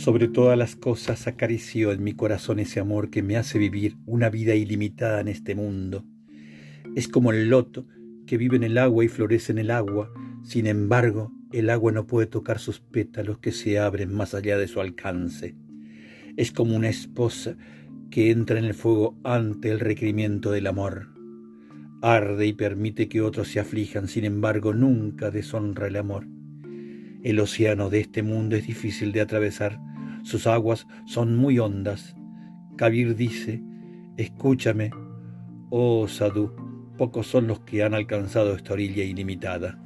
Sobre todas las cosas acarició en mi corazón ese amor que me hace vivir una vida ilimitada en este mundo. Es como el loto que vive en el agua y florece en el agua, sin embargo, el agua no puede tocar sus pétalos que se abren más allá de su alcance. Es como una esposa que entra en el fuego ante el requerimiento del amor. Arde y permite que otros se aflijan, sin embargo nunca deshonra el amor. El océano de este mundo es difícil de atravesar, sus aguas son muy hondas. Kabir dice, escúchame, oh Sadhu, pocos son los que han alcanzado esta orilla ilimitada.